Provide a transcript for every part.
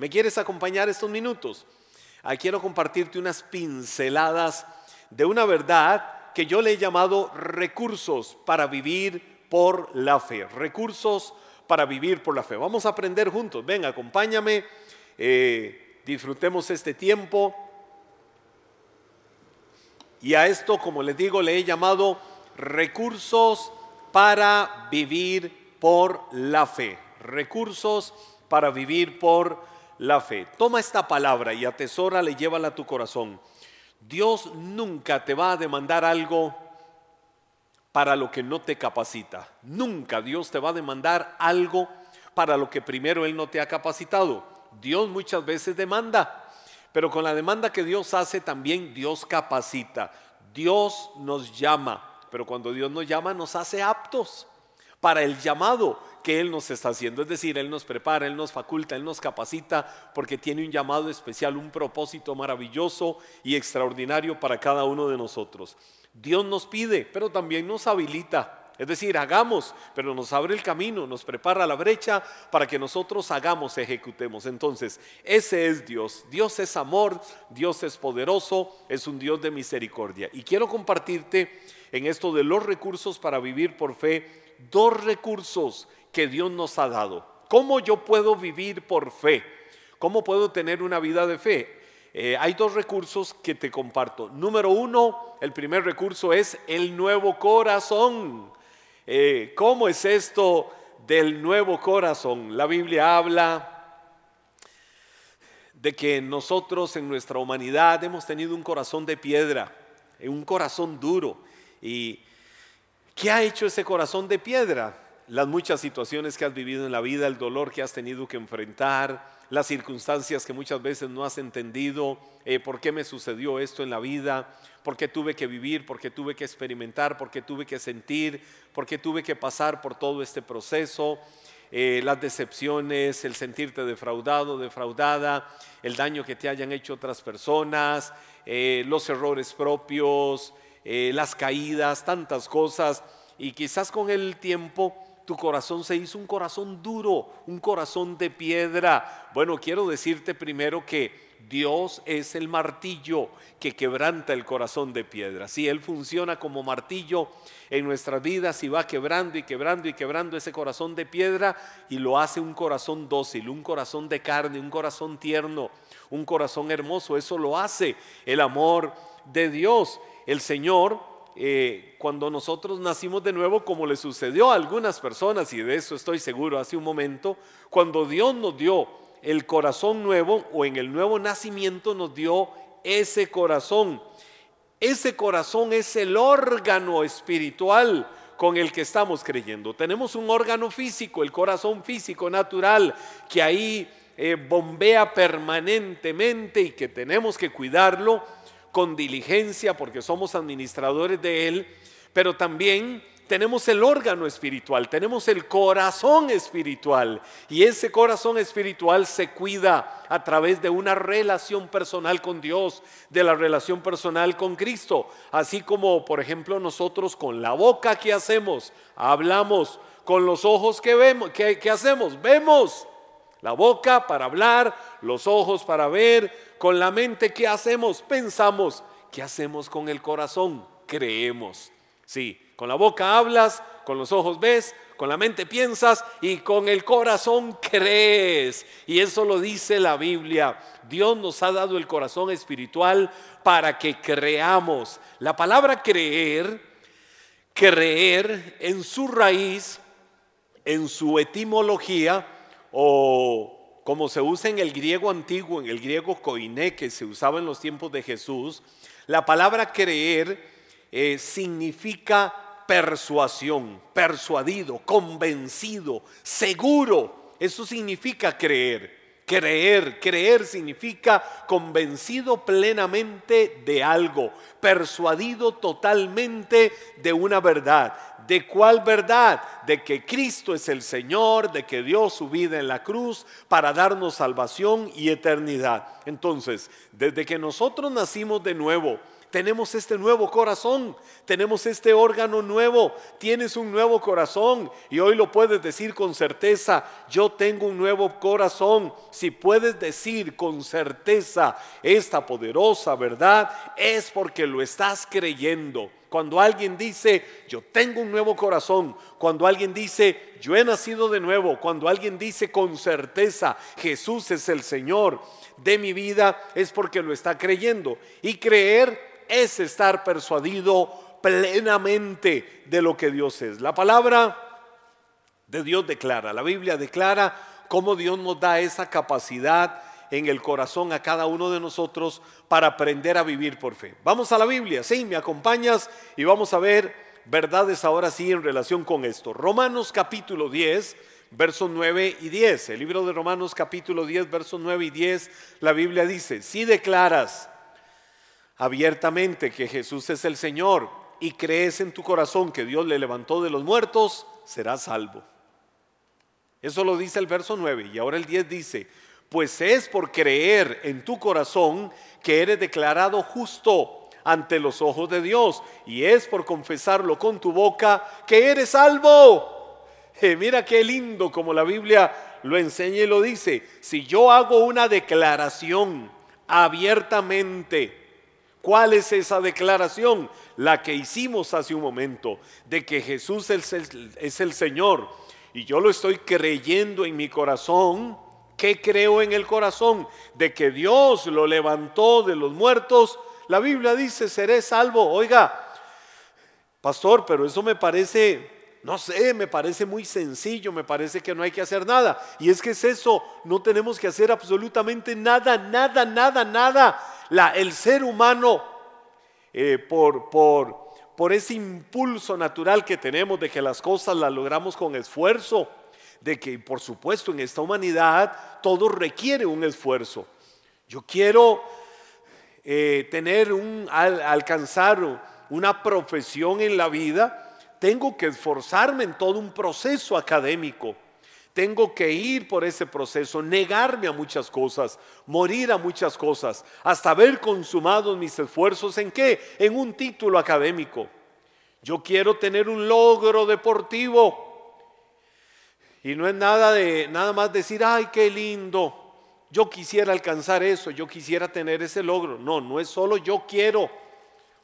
¿Me quieres acompañar estos minutos? Aquí quiero compartirte unas pinceladas de una verdad que yo le he llamado recursos para vivir por la fe. Recursos para vivir por la fe. Vamos a aprender juntos. Ven, acompáñame. Eh, disfrutemos este tiempo. Y a esto, como les digo, le he llamado recursos para vivir por la fe. Recursos para vivir por la fe. Toma esta palabra y atesora, le llévala a tu corazón. Dios nunca te va a demandar algo para lo que no te capacita. Nunca Dios te va a demandar algo para lo que primero Él no te ha capacitado. Dios muchas veces demanda, pero con la demanda que Dios hace también Dios capacita. Dios nos llama, pero cuando Dios nos llama nos hace aptos para el llamado que Él nos está haciendo. Es decir, Él nos prepara, Él nos faculta, Él nos capacita porque tiene un llamado especial, un propósito maravilloso y extraordinario para cada uno de nosotros. Dios nos pide, pero también nos habilita. Es decir, hagamos, pero nos abre el camino, nos prepara la brecha para que nosotros hagamos, ejecutemos. Entonces, ese es Dios. Dios es amor, Dios es poderoso, es un Dios de misericordia. Y quiero compartirte en esto de los recursos para vivir por fe, dos recursos que Dios nos ha dado. ¿Cómo yo puedo vivir por fe? ¿Cómo puedo tener una vida de fe? Eh, hay dos recursos que te comparto. Número uno, el primer recurso es el nuevo corazón. Eh, ¿Cómo es esto del nuevo corazón? La Biblia habla de que nosotros en nuestra humanidad hemos tenido un corazón de piedra, un corazón duro. ¿Y qué ha hecho ese corazón de piedra? Las muchas situaciones que has vivido en la vida, el dolor que has tenido que enfrentar, las circunstancias que muchas veces no has entendido, eh, por qué me sucedió esto en la vida, por qué tuve que vivir, por qué tuve que experimentar, por qué tuve que sentir, por qué tuve que pasar por todo este proceso. Eh, las decepciones, el sentirte defraudado, defraudada, el daño que te hayan hecho otras personas, eh, los errores propios, las caídas, tantas cosas. Y quizás con el tiempo tu corazón se hizo un corazón duro, un corazón de piedra. Bueno, quiero decirte primero que Dios es el martillo que quebranta el corazón de piedra. Si Él funciona como martillo en nuestras vidas y va quebrando y quebrando y quebrando ese corazón de piedra y lo hace un corazón dócil, un corazón de carne, un corazón tierno, un corazón hermoso. Eso lo hace el amor de Dios. El Señor eh, cuando nosotros nacimos de nuevo, como le sucedió a algunas personas, y de eso estoy seguro hace un momento, cuando Dios nos dio el corazón nuevo o en el nuevo nacimiento nos dio ese corazón. Ese corazón es el órgano espiritual con el que estamos creyendo. Tenemos un órgano físico, el corazón físico natural, que ahí eh, bombea permanentemente y que tenemos que cuidarlo con diligencia porque somos administradores de Él, pero también tenemos el órgano espiritual, tenemos el corazón espiritual y ese corazón espiritual se cuida a través de una relación personal con Dios, de la relación personal con Cristo, así como por ejemplo nosotros con la boca que hacemos, hablamos, con los ojos que vemos, que, hacemos, vemos, la boca para hablar, los ojos para ver, con la mente, ¿qué hacemos? Pensamos. ¿Qué hacemos con el corazón? Creemos. Sí, con la boca hablas, con los ojos ves, con la mente piensas y con el corazón crees. Y eso lo dice la Biblia. Dios nos ha dado el corazón espiritual para que creamos. La palabra creer, creer en su raíz, en su etimología o como se usa en el griego antiguo, en el griego koiné, que se usaba en los tiempos de Jesús, la palabra creer eh, significa persuasión, persuadido, convencido, seguro. Eso significa creer. Creer, creer significa convencido plenamente de algo, persuadido totalmente de una verdad. ¿De cuál verdad? De que Cristo es el Señor, de que dio su vida en la cruz para darnos salvación y eternidad. Entonces, desde que nosotros nacimos de nuevo, tenemos este nuevo corazón, tenemos este órgano nuevo, tienes un nuevo corazón y hoy lo puedes decir con certeza, yo tengo un nuevo corazón. Si puedes decir con certeza esta poderosa verdad, es porque lo estás creyendo. Cuando alguien dice, yo tengo un nuevo corazón, cuando alguien dice, yo he nacido de nuevo, cuando alguien dice con certeza, Jesús es el Señor de mi vida, es porque lo está creyendo. Y creer es estar persuadido plenamente de lo que Dios es. La palabra de Dios declara, la Biblia declara cómo Dios nos da esa capacidad en el corazón a cada uno de nosotros para aprender a vivir por fe. Vamos a la Biblia, sí, me acompañas y vamos a ver verdades ahora sí en relación con esto. Romanos capítulo 10, versos 9 y 10. El libro de Romanos capítulo 10, versos 9 y 10, la Biblia dice, si declaras abiertamente que Jesús es el Señor y crees en tu corazón que Dios le levantó de los muertos, serás salvo. Eso lo dice el verso 9 y ahora el 10 dice, pues es por creer en tu corazón que eres declarado justo ante los ojos de Dios y es por confesarlo con tu boca que eres salvo. Eh, mira qué lindo como la Biblia lo enseña y lo dice. Si yo hago una declaración abiertamente, ¿cuál es esa declaración? La que hicimos hace un momento, de que Jesús es el, es el Señor y yo lo estoy creyendo en mi corazón ¿Qué creo en el corazón? De que Dios lo levantó de los muertos. La Biblia dice, seré salvo. Oiga, pastor, pero eso me parece, no sé, me parece muy sencillo, me parece que no hay que hacer nada. Y es que es eso, no tenemos que hacer absolutamente nada, nada, nada, nada. El ser humano, eh, por, por, por ese impulso natural que tenemos de que las cosas las logramos con esfuerzo, de que, por supuesto, en esta humanidad todo requiere un esfuerzo. Yo quiero eh, tener un, alcanzar una profesión en la vida, tengo que esforzarme en todo un proceso académico. Tengo que ir por ese proceso, negarme a muchas cosas, morir a muchas cosas, hasta haber consumado mis esfuerzos en qué? En un título académico. Yo quiero tener un logro deportivo. Y no es nada de nada más decir, "Ay, qué lindo. Yo quisiera alcanzar eso, yo quisiera tener ese logro." No, no es solo yo quiero,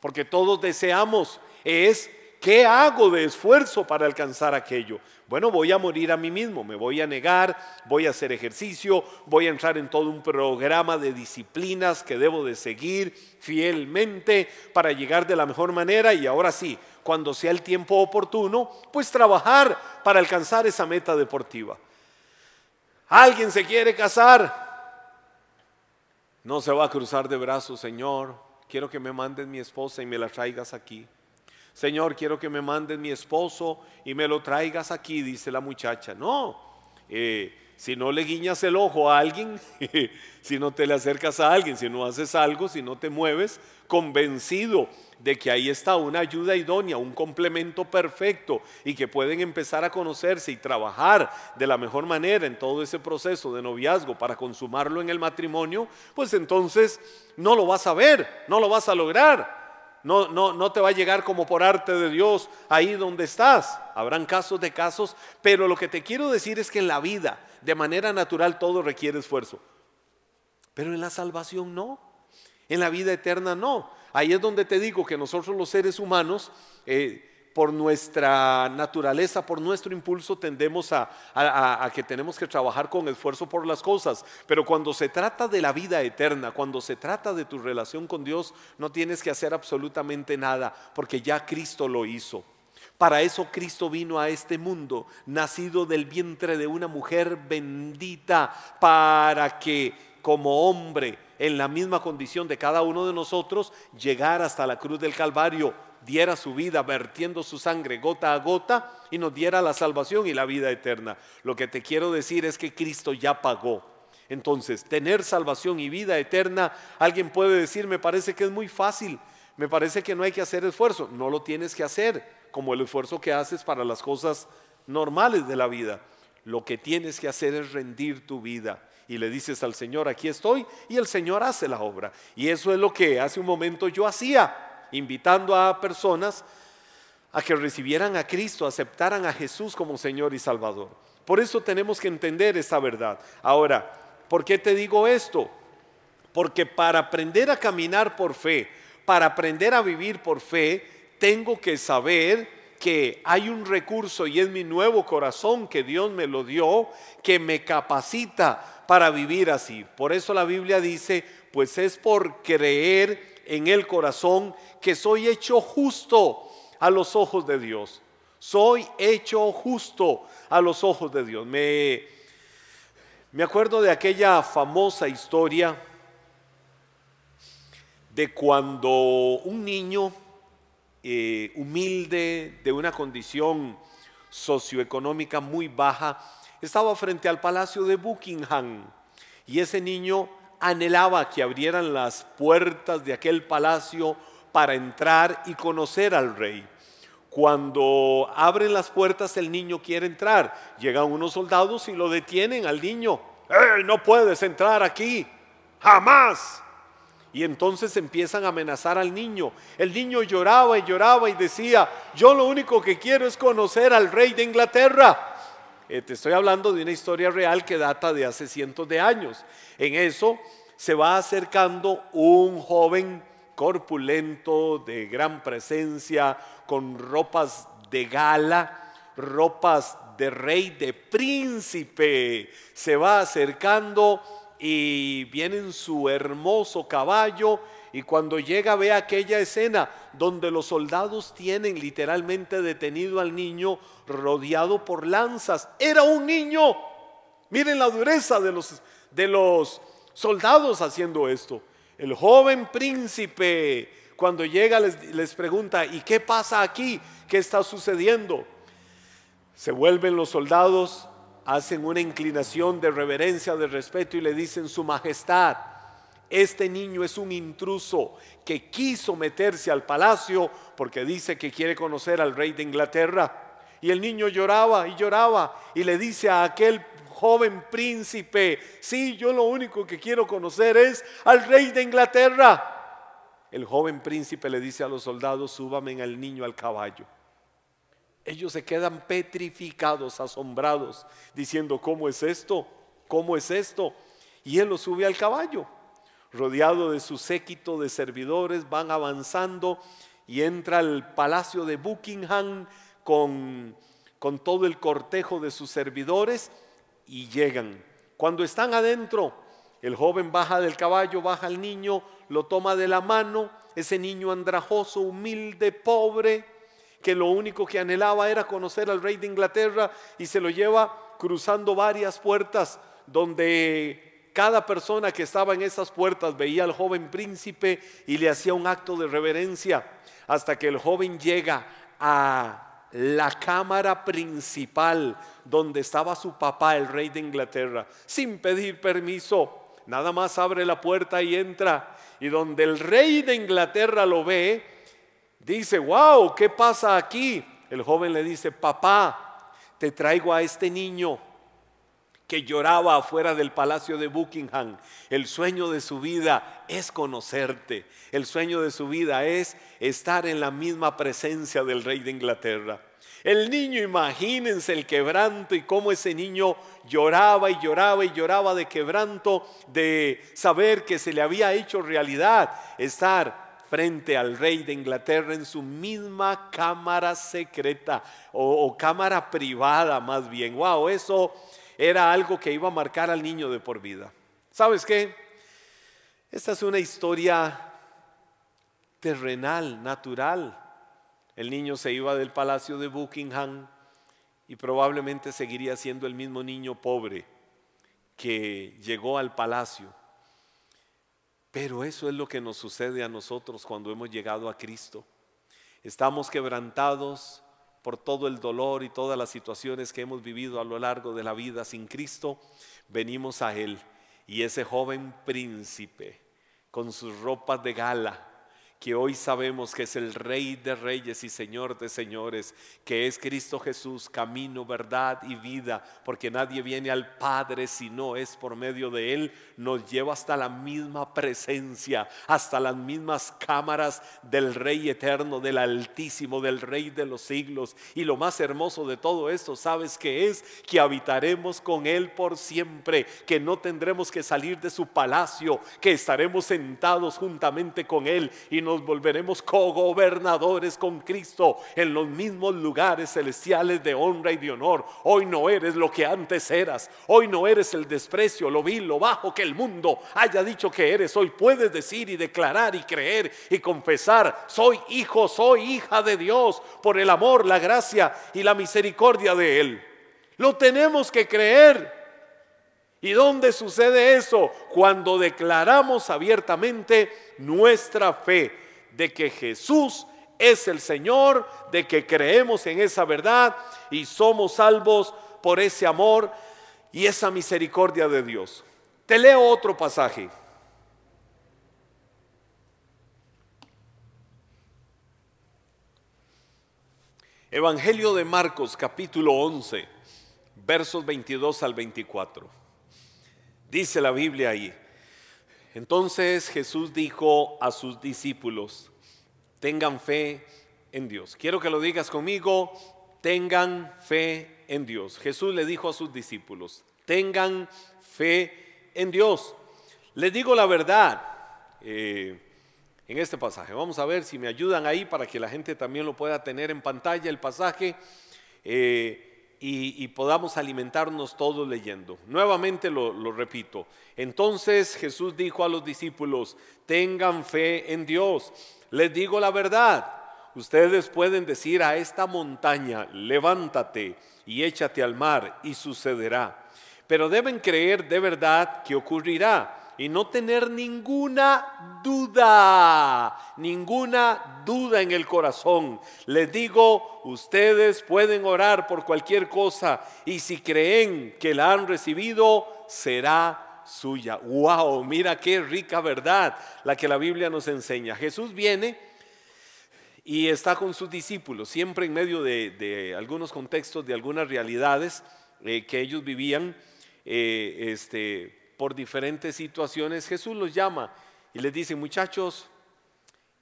porque todos deseamos, es ¿Qué hago de esfuerzo para alcanzar aquello? Bueno, voy a morir a mí mismo, me voy a negar, voy a hacer ejercicio, voy a entrar en todo un programa de disciplinas que debo de seguir fielmente para llegar de la mejor manera y ahora sí, cuando sea el tiempo oportuno, pues trabajar para alcanzar esa meta deportiva. ¿Alguien se quiere casar? No se va a cruzar de brazos, Señor. Quiero que me mandes mi esposa y me la traigas aquí. Señor, quiero que me mandes mi esposo y me lo traigas aquí, dice la muchacha. No, eh, si no le guiñas el ojo a alguien, si no te le acercas a alguien, si no haces algo, si no te mueves, convencido de que ahí está una ayuda idónea, un complemento perfecto y que pueden empezar a conocerse y trabajar de la mejor manera en todo ese proceso de noviazgo para consumarlo en el matrimonio, pues entonces no lo vas a ver, no lo vas a lograr. No, no, no te va a llegar como por arte de Dios ahí donde estás. Habrán casos de casos, pero lo que te quiero decir es que en la vida, de manera natural, todo requiere esfuerzo. Pero en la salvación no. En la vida eterna no. Ahí es donde te digo que nosotros los seres humanos eh, por nuestra naturaleza, por nuestro impulso, tendemos a, que tenemos que trabajar con esfuerzo por las cosas. Pero cuando se trata de la vida eterna, cuando se trata de tu relación con Dios, no tienes que hacer absolutamente nada, porque ya Cristo lo hizo. Para eso Cristo vino a este mundo, nacido del vientre de una mujer bendita, para que como hombre, en la misma condición de cada uno de nosotros, llegara hasta la cruz del Calvario diera su vida vertiendo su sangre gota a gota y nos diera la salvación y la vida eterna. Lo que te quiero decir es que Cristo ya pagó. Entonces, tener salvación y vida eterna, alguien puede decir, me parece que es muy fácil, me parece que no hay que hacer esfuerzo. No lo tienes que hacer como el esfuerzo que haces para las cosas normales de la vida. Lo que tienes que hacer es rendir tu vida y le dices al Señor, aquí estoy, y el Señor hace la obra. Y eso es lo que hace un momento yo hacía, invitando a personas a que recibieran a Cristo, aceptaran a Jesús como Señor y Salvador. Por eso tenemos que entender esta verdad. Ahora, ¿por qué te digo esto? Porque para aprender a caminar por fe, para aprender a vivir por fe, tengo que saber que hay un recurso y es mi nuevo corazón que Dios me lo dio, que me capacita para vivir así. Por eso la Biblia dice, pues es por creer en el corazón que soy hecho justo a los ojos de Dios. Soy hecho justo a los ojos de Dios. Me, me acuerdo de aquella famosa historia de cuando un niño eh, humilde, de una condición socioeconómica muy baja, estaba frente al palacio de Buckingham y ese niño anhelaba que abrieran las puertas de aquel palacio para entrar y conocer al rey. Cuando abren las puertas el niño quiere entrar, llegan unos soldados y lo detienen al niño. ¡Eh, no puedes entrar aquí! ¡Jamás! Y entonces empiezan a amenazar al niño. El niño lloraba y lloraba y decía, yo lo único que quiero es conocer al rey de Inglaterra. Eh, te estoy hablando de una historia real que data de hace cientos de años. En eso se va acercando un joven corpulento, de gran presencia, con ropas de gala, ropas de rey, de príncipe. Se va acercando y viene en su hermoso caballo y cuando llega ve aquella escena donde los soldados tienen literalmente detenido al niño rodeado por lanzas. Era un niño. Miren la dureza de los, de los soldados haciendo esto. El joven príncipe cuando llega les, les pregunta, ¿y qué pasa aquí? ¿Qué está sucediendo? Se vuelven los soldados hacen una inclinación de reverencia, de respeto y le dicen, Su Majestad, este niño es un intruso que quiso meterse al palacio porque dice que quiere conocer al rey de Inglaterra. Y el niño lloraba y lloraba y le dice a aquel joven príncipe, sí, yo lo único que quiero conocer es al rey de Inglaterra. El joven príncipe le dice a los soldados, súbame al niño al caballo. Ellos se quedan petrificados, asombrados, diciendo, ¿cómo es esto? ¿Cómo es esto? Y él lo sube al caballo. Rodeado de su séquito de servidores, van avanzando y entra al palacio de Buckingham con, con todo el cortejo de sus servidores y llegan. Cuando están adentro, el joven baja del caballo, baja al niño, lo toma de la mano, ese niño andrajoso, humilde, pobre, que lo único que anhelaba era conocer al rey de Inglaterra y se lo lleva cruzando varias puertas donde cada persona que estaba en esas puertas veía al joven príncipe y le hacía un acto de reverencia hasta que el joven llega a la cámara principal donde estaba su papá, el rey de Inglaterra, sin pedir permiso. Nada más abre la puerta y entra. Y donde el rey de Inglaterra lo ve, Dice, wow, ¿qué pasa aquí? El joven le dice, papá, te traigo a este niño que lloraba afuera del palacio de Buckingham. El sueño de su vida es conocerte. El sueño de su vida es estar en la misma presencia del rey de Inglaterra. El niño, imagínense el quebranto y cómo ese niño lloraba y lloraba y lloraba de quebranto, de saber que se le había hecho realidad estar frente al rey de Inglaterra en su misma cámara secreta o, cámara privada más bien. Wow, eso era algo que iba a marcar al niño de por vida. ¿Sabes qué? Esta es una historia terrenal, natural. El niño se iba del palacio de Buckingham y probablemente seguiría siendo el mismo niño pobre que llegó al palacio pero eso es lo que nos sucede a nosotros cuando hemos llegado a Cristo. Estamos quebrantados por todo el dolor y todas las situaciones que hemos vivido a lo largo de la vida sin Cristo. Venimos a Él y ese joven príncipe con sus ropas de gala que hoy sabemos que es el Rey de Reyes y Señor de Señores, que es Cristo Jesús, camino, verdad y vida, porque nadie viene al Padre si no es por medio de Él, nos lleva hasta la misma presencia, hasta las mismas cámaras del Rey eterno, del Altísimo, del Rey de los siglos. Y lo más hermoso de todo esto, ¿sabes que es? Que habitaremos con Él por siempre, que no tendremos que salir de su palacio, que estaremos sentados juntamente con Él y nos volveremos cogobernadores con Cristo en los mismos lugares celestiales de honra y de honor. Hoy no eres lo que antes eras. Hoy no eres el desprecio, lo vil, lo bajo que el mundo haya dicho que eres. Hoy puedes decir y declarar y creer y confesar, soy hijo, soy hija de Dios por el amor, la gracia y la misericordia de Él. Lo tenemos que creer. ¿Y dónde sucede eso? Cuando declaramos abiertamente nuestra fe de que Jesús es el Señor, de que creemos en esa verdad y somos salvos por ese amor y esa misericordia de Dios. Te leo otro pasaje. Evangelio de Marcos capítulo 11, versos 22 al 24. Dice la Biblia ahí. Entonces Jesús dijo a sus discípulos, tengan fe en Dios. Quiero que lo digas conmigo, tengan fe en Dios. Jesús le dijo a sus discípulos, tengan fe en Dios. Les digo la verdad eh, en este pasaje. Vamos a ver si me ayudan ahí para que la gente también lo pueda tener en pantalla el pasaje. Eh, y, podamos alimentarnos todos leyendo. Nuevamente lo, lo repito. Entonces Jesús dijo a los discípulos, tengan fe en Dios. Les digo la verdad. Ustedes pueden decir a esta montaña, levántate y échate al mar y sucederá. Pero deben creer de verdad que ocurrirá y no tener ninguna duda, ninguna duda en el corazón. Les digo, ustedes pueden orar por cualquier cosa y si creen que la han recibido, será suya. ¡Wow! Mira qué rica verdad la que la Biblia nos enseña. Jesús viene y está con sus discípulos, siempre en medio de, algunos contextos, de algunas realidades eh, que ellos vivían. Eh, este, por diferentes situaciones, Jesús los llama y les dice, muchachos,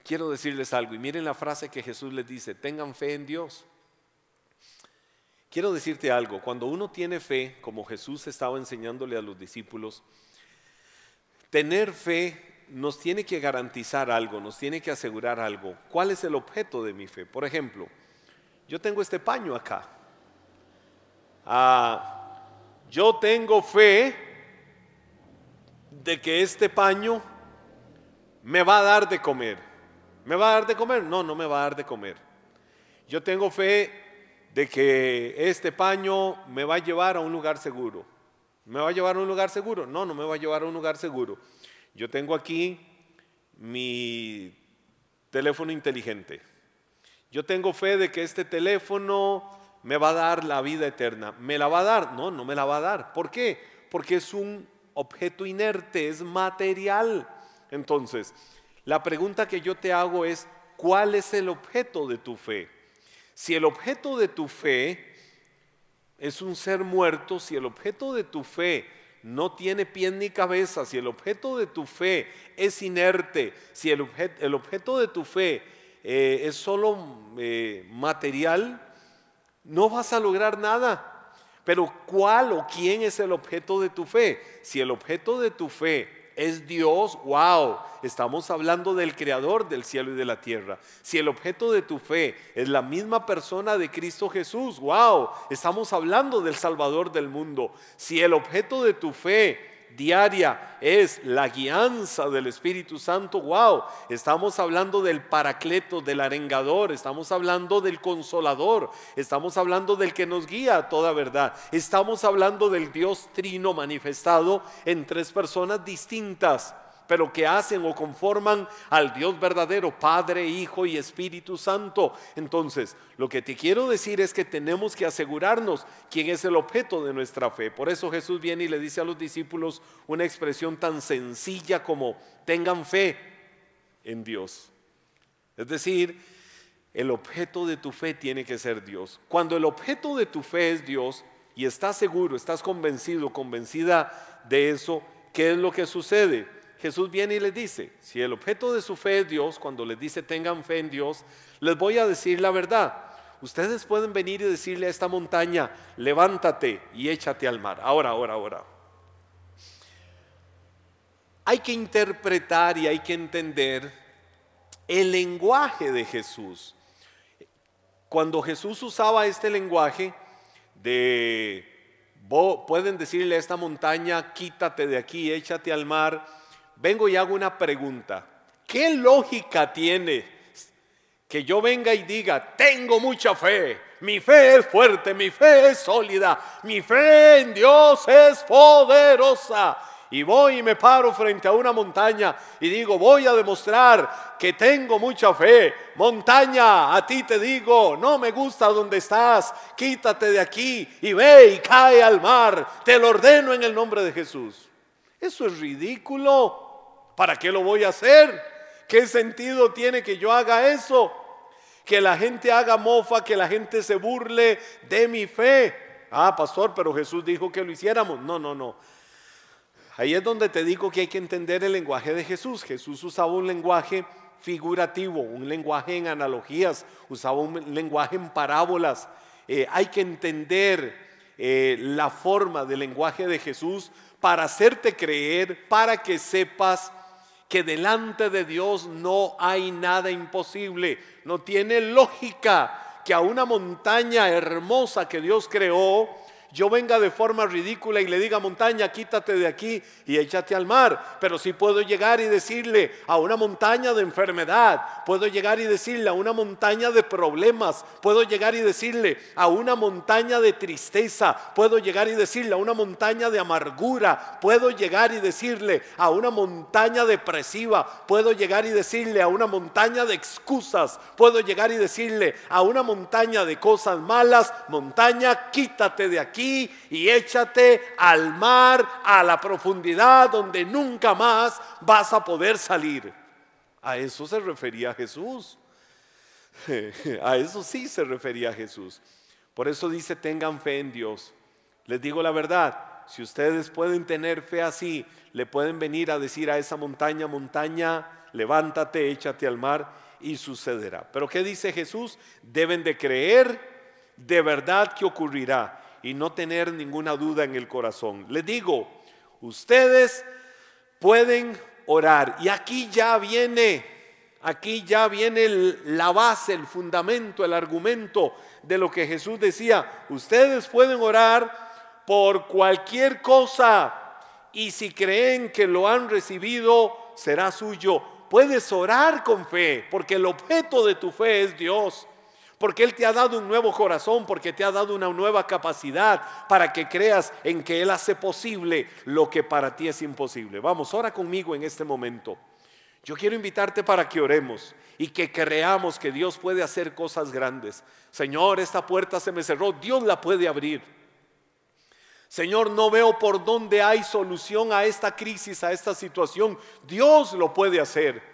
quiero decirles algo. Y miren la frase que Jesús les dice, tengan fe en Dios. Quiero decirte algo, cuando uno tiene fe, como Jesús estaba enseñándole a los discípulos, tener fe nos tiene que garantizar algo, nos tiene que asegurar algo. ¿Cuál es el objeto de mi fe? Por ejemplo, yo tengo este paño acá. Ah, yo tengo fe de que este paño me va a dar de comer. ¿Me va a dar de comer? No, no me va a dar de comer. Yo tengo fe de que este paño me va a llevar a un lugar seguro. ¿Me va a llevar a un lugar seguro? No, no me va a llevar a un lugar seguro. Yo tengo aquí mi teléfono inteligente. Yo tengo fe de que este teléfono me va a dar la vida eterna. ¿Me la va a dar? No, no me la va a dar. ¿Por qué? Porque es un objeto inerte, es material. Entonces, la pregunta que yo te hago es, ¿cuál es el objeto de tu fe? Si el objeto de tu fe es un ser muerto, si el objeto de tu fe no tiene pie ni cabeza, si el objeto de tu fe es inerte, si el, objeto, de tu fe eh, es solo eh, material, no vas a lograr nada. Pero ¿cuál o quién es el objeto de tu fe? Si el objeto de tu fe es Dios, wow, estamos hablando del creador del cielo y de la tierra. Si el objeto de tu fe es la misma persona de Cristo Jesús, wow, estamos hablando del Salvador del mundo. Si el objeto de tu fe diaria es la guianza del Espíritu Santo, wow, estamos hablando del paracleto, del arengador, estamos hablando del consolador, estamos hablando del que nos guía a toda verdad, estamos hablando del Dios trino manifestado en tres personas distintas pero que hacen o conforman al Dios verdadero, Padre, Hijo y Espíritu Santo. Entonces, lo que te quiero decir es que tenemos que asegurarnos quién es el objeto de nuestra fe. Por eso Jesús viene y le dice a los discípulos una expresión tan sencilla como tengan fe en Dios. Es decir, el objeto de tu fe tiene que ser Dios. Cuando el objeto de tu fe es Dios y estás seguro, estás convencido, convencida de eso, ¿qué es lo que sucede? Jesús viene y les dice, si el objeto de su fe es Dios, cuando les dice tengan fe en Dios, les voy a decir la verdad. Ustedes pueden venir y decirle a esta montaña, levántate y échate al mar. Ahora, ahora, ahora. Hay que interpretar y hay que entender el lenguaje de Jesús. Cuando Jesús usaba este lenguaje de, pueden decirle a esta montaña, quítate de aquí, échate al mar, vengo y hago una pregunta. ¿Qué lógica tiene que yo venga y diga, tengo mucha fe, mi fe es fuerte, mi fe es sólida, mi fe en Dios es poderosa? y voy y me paro frente a una montaña y digo, voy a demostrar que tengo mucha fe. Montaña, a ti te digo, no me gusta donde estás, quítate de aquí y ve y cae al mar. Te lo ordeno en el nombre de Jesús. Eso es ridículo. ¿Para qué lo voy a hacer? ¿Qué sentido tiene que yo haga eso? Que la gente haga mofa, que la gente se burle de mi fe. Ah, pastor, pero Jesús dijo que lo hiciéramos. No, no, no. Ahí es donde te digo que hay que entender el lenguaje de Jesús. Jesús usaba un lenguaje figurativo, un lenguaje en analogías, usaba un lenguaje en parábolas. Eh, hay que entender eh, la forma del lenguaje de Jesús para hacerte creer, para que sepas que delante de Dios no hay nada imposible. No tiene lógica que a una montaña hermosa que Dios creó, yo venga de forma ridícula y le diga montaña, quítate de aquí y échate al mar. Pero sí puedo llegar y decirle a una montaña de enfermedad, puedo llegar y decirle a una montaña de problemas, puedo llegar y decirle a una montaña de tristeza, puedo llegar y decirle a una montaña de amargura, puedo llegar y decirle a una montaña depresiva, puedo llegar y decirle a una montaña de excusas, puedo llegar y decirle a una montaña de cosas malas, montaña, quítate de aquí y échate al mar, a la profundidad donde nunca más vas a poder salir. A eso se refería Jesús. A eso sí se refería Jesús. Por eso dice, tengan fe en Dios. Les digo la verdad, si ustedes pueden tener fe así, le pueden venir a decir a esa montaña, montaña, levántate, échate al mar y sucederá. Pero ¿qué dice Jesús? Deben de creer de verdad que ocurrirá y no tener ninguna duda en el corazón. Les digo, ustedes pueden orar y aquí ya viene, aquí ya viene la base, el fundamento, el argumento de lo que Jesús decía. Ustedes pueden orar por cualquier cosa y si creen que lo han recibido, será suyo. Puedes orar con fe, porque el objeto de tu fe es Dios porque Él te ha dado un nuevo corazón, porque te ha dado una nueva capacidad para que creas en que Él hace posible lo que para ti es imposible. Vamos, ora conmigo en este momento. Yo quiero invitarte para que oremos y que creamos que Dios puede hacer cosas grandes. Señor, esta puerta se me cerró, Dios la puede abrir. Señor, no veo por dónde hay solución a esta crisis, a esta situación. Dios lo puede hacer.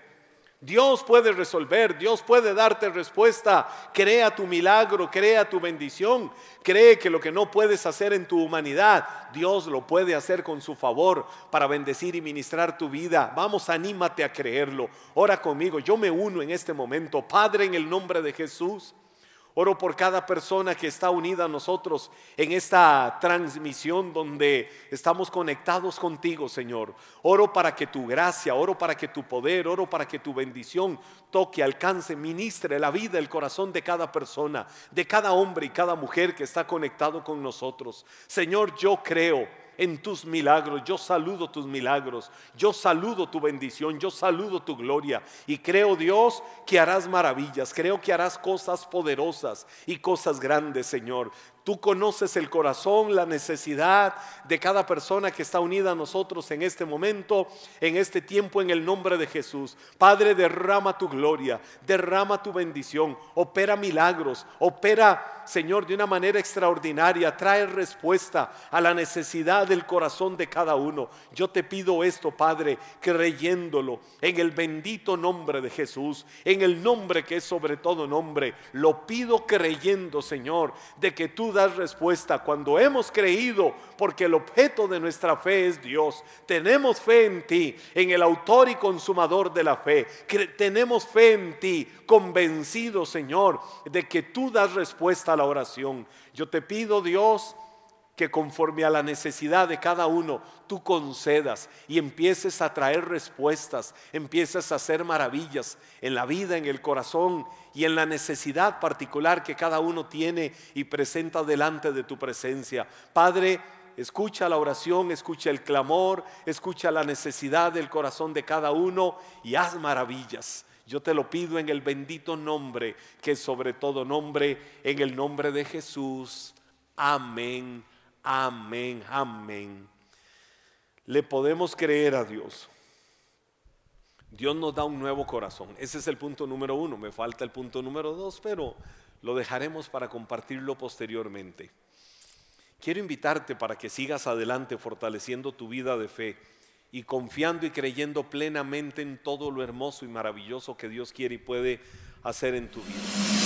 Dios puede resolver, Dios puede darte respuesta. Crea tu milagro, crea tu bendición. Cree que lo que no puedes hacer en tu humanidad, Dios lo puede hacer con su favor para bendecir y ministrar tu vida. Vamos, anímate a creerlo. Ora conmigo, yo me uno en este momento. Padre, en el nombre de Jesús. Oro por cada persona que está unida a nosotros en esta transmisión donde estamos conectados contigo, Señor. Oro para que tu gracia, oro para que tu poder, oro para que tu bendición toque, alcance, ministre la vida, el corazón de cada persona, de cada hombre y cada mujer que está conectado con nosotros. Señor, yo creo en tus milagros. Yo saludo tus milagros. Yo saludo tu bendición. Yo saludo tu gloria. Y creo, Dios, que harás maravillas. Creo que harás cosas poderosas y cosas grandes, Señor. Tú conoces el corazón, la necesidad de cada persona que está unida a nosotros en este momento, en este tiempo, en el nombre de Jesús. Padre, derrama tu gloria, derrama tu bendición, opera milagros, opera, Señor, de una manera extraordinaria, trae respuesta a la necesidad del corazón de cada uno. Yo te pido esto, Padre, creyéndolo en el bendito nombre de Jesús, en el nombre que es sobre todo nombre. Lo pido creyendo, Señor, de que tú das respuesta cuando hemos creído, porque el objeto de nuestra fe es Dios. Tenemos fe en ti, en el autor y consumador de la fe. Tenemos fe en ti, convencido, Señor, de que tú das respuesta a la oración. Yo te pido, Dios, que conforme a la necesidad de cada uno, tú concedas y empieces a traer respuestas, empieces a hacer maravillas en la vida, en el corazón y en la necesidad particular que cada uno tiene y presenta delante de tu presencia. Padre, escucha la oración, escucha el clamor, escucha la necesidad del corazón de cada uno y haz maravillas. Yo te lo pido en el bendito nombre, que sobre todo nombre, en el nombre de Jesús. Amén Amén, amén. Le podemos creer a Dios. Dios nos da un nuevo corazón. Ese es el punto número uno. Me falta el punto número dos, pero lo dejaremos para compartirlo posteriormente. Quiero invitarte para que sigas adelante fortaleciendo tu vida de fe y confiando y creyendo plenamente en todo lo hermoso y maravilloso que Dios quiere y puede hacer en tu vida.